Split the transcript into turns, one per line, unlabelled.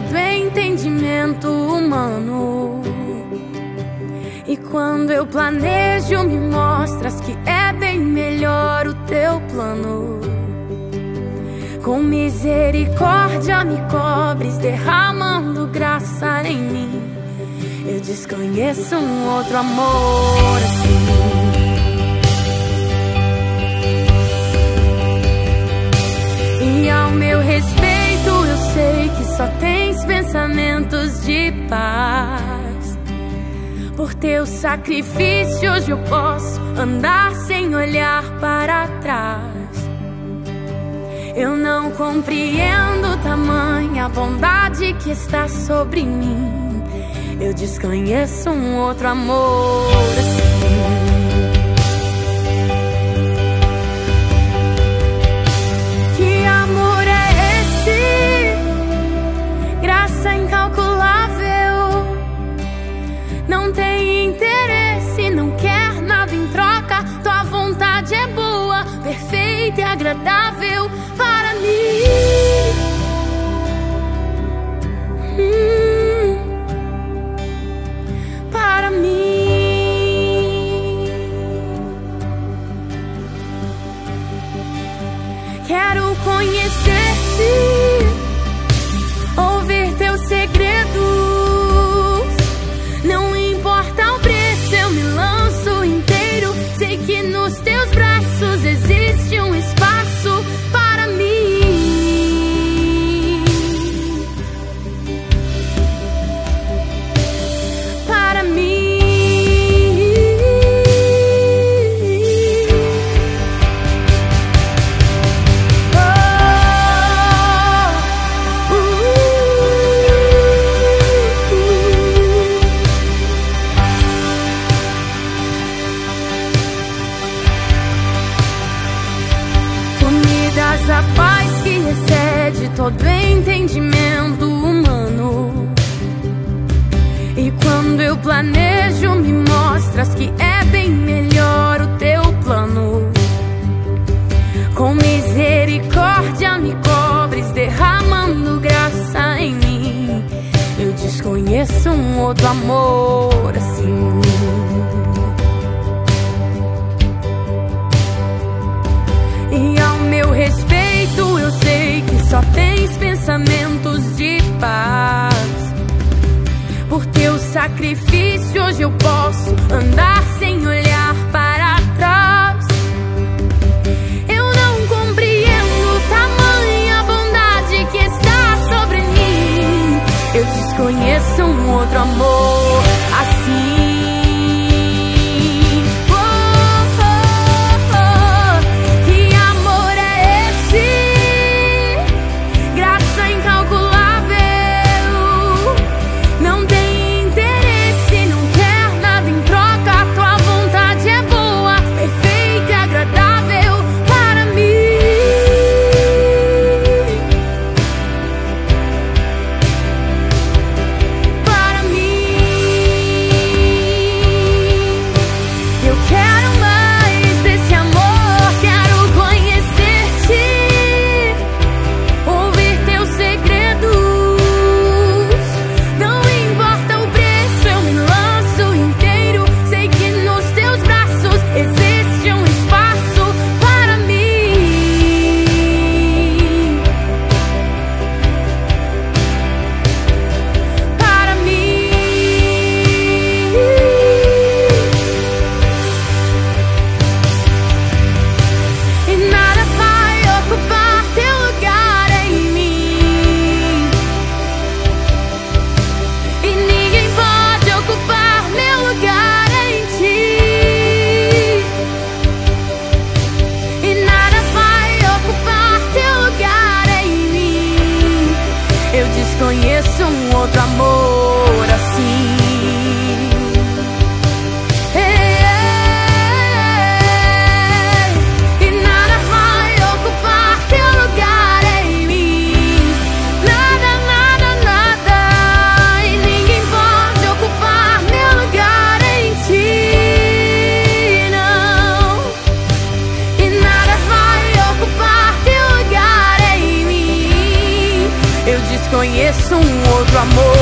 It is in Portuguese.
todo entendimento humano. E quando eu planejo, me mostras que é bem melhor o teu plano. Com misericórdia me cobres, derramando graça em mim. Eu desconheço um outro amor assim. E ao meu respeito, sei que só tens pensamentos de paz. Por teu sacrifício, hoje eu posso andar sem olhar para trás. Eu não compreendo tamanha bondade que está sobre mim. Eu desconheço um outro amor assim. Agradável para mim. Hum, para mim. Quero conhecer-te, ouvir teus segredos. Desconheço um outro amor assim. E ao meu respeito eu sei que só tens pensamentos de paz. Por teu sacrifício, hoje eu posso andar outro amor conheço um outro amor. Um outro amor.